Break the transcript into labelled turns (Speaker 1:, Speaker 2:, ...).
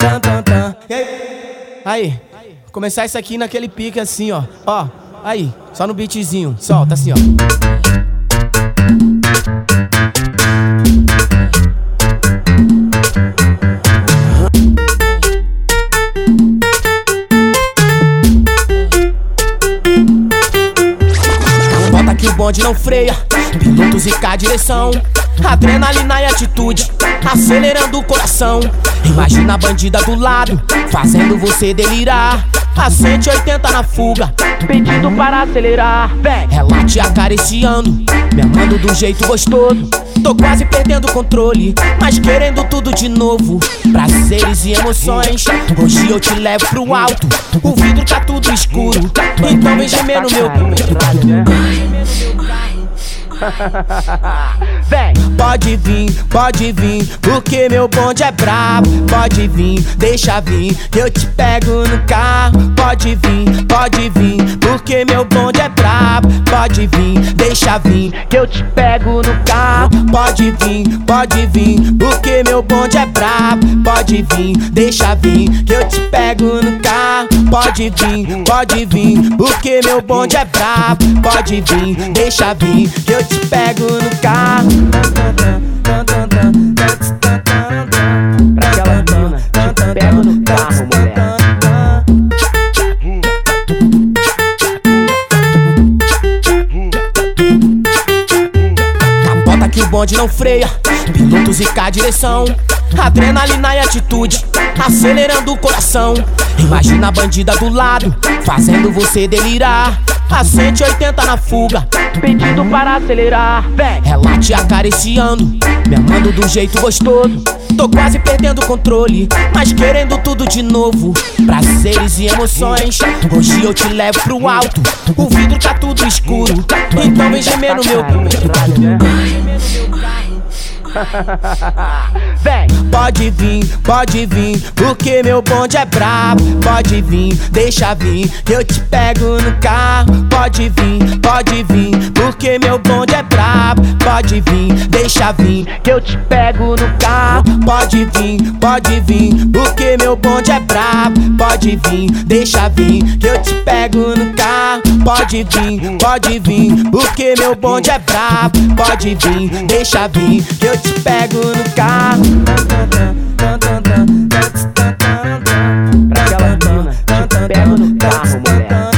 Speaker 1: Tan, tan, tan. Aí? Aí, começar isso aqui naquele pique assim, ó. Ó, aí, só no beatzinho. Solta assim, ó. Bonde não freia, pilotos e cá direção. Adrenalina e atitude, acelerando o coração. Imagina a bandida do lado, fazendo você delirar. A 180 na fuga, pedindo para acelerar. Vem, ela te acariciando, me amando do jeito gostoso. Tô quase perdendo o controle, mas querendo tudo de novo. Prazeres e emoções, hoje eu te levo pro alto. O vidro tá tudo escuro, então vem gemer no meu. Vem, pode vir, pode vir, porque meu bonde é brabo. Pode vir, deixa vir, que eu te pego no carro. Pode vir, pode vir, porque meu bonde é brabo. Pode vir, deixa vir, que eu te pego no carro. Pode vir, pode vir, porque meu bonde é brabo. Pode vir, deixa vir, que eu te pego no carro. Pode vir, pode vir, porque meu bonde é brabo. Pode vir, deixa vir, que eu te pego no carro. Bonde não freia, pilotos e cá direção. Adrenalina e atitude, acelerando o coração. Imagina a bandida do lado, fazendo você delirar. A 180 na fuga, pedindo para acelerar. Ela te acariciando, me amando do jeito gostoso. Tô quase perdendo o controle, mas querendo tudo de novo. Prazeres e emoções, hoje eu te levo pro alto. O vidro tá tudo escuro, então vem gemer no meu. Vem, pode vir, pode vir, porque meu bonde é brabo. Pode vir, deixa vir, que eu te pego no carro. Pode vir, pode vir, porque meu bonde é brabo. Pode vir, deixa vir, que eu te pego no carro. Pode vir, pode vir, porque meu bonde é brabo. Pode vir, deixa vir, que eu te pego no carro. Pode vir, pode vir, porque meu bonde é brabo. Pode vir, deixa vir, que eu te pego no carro. Pra aquela mina, te pego no carro, mulher.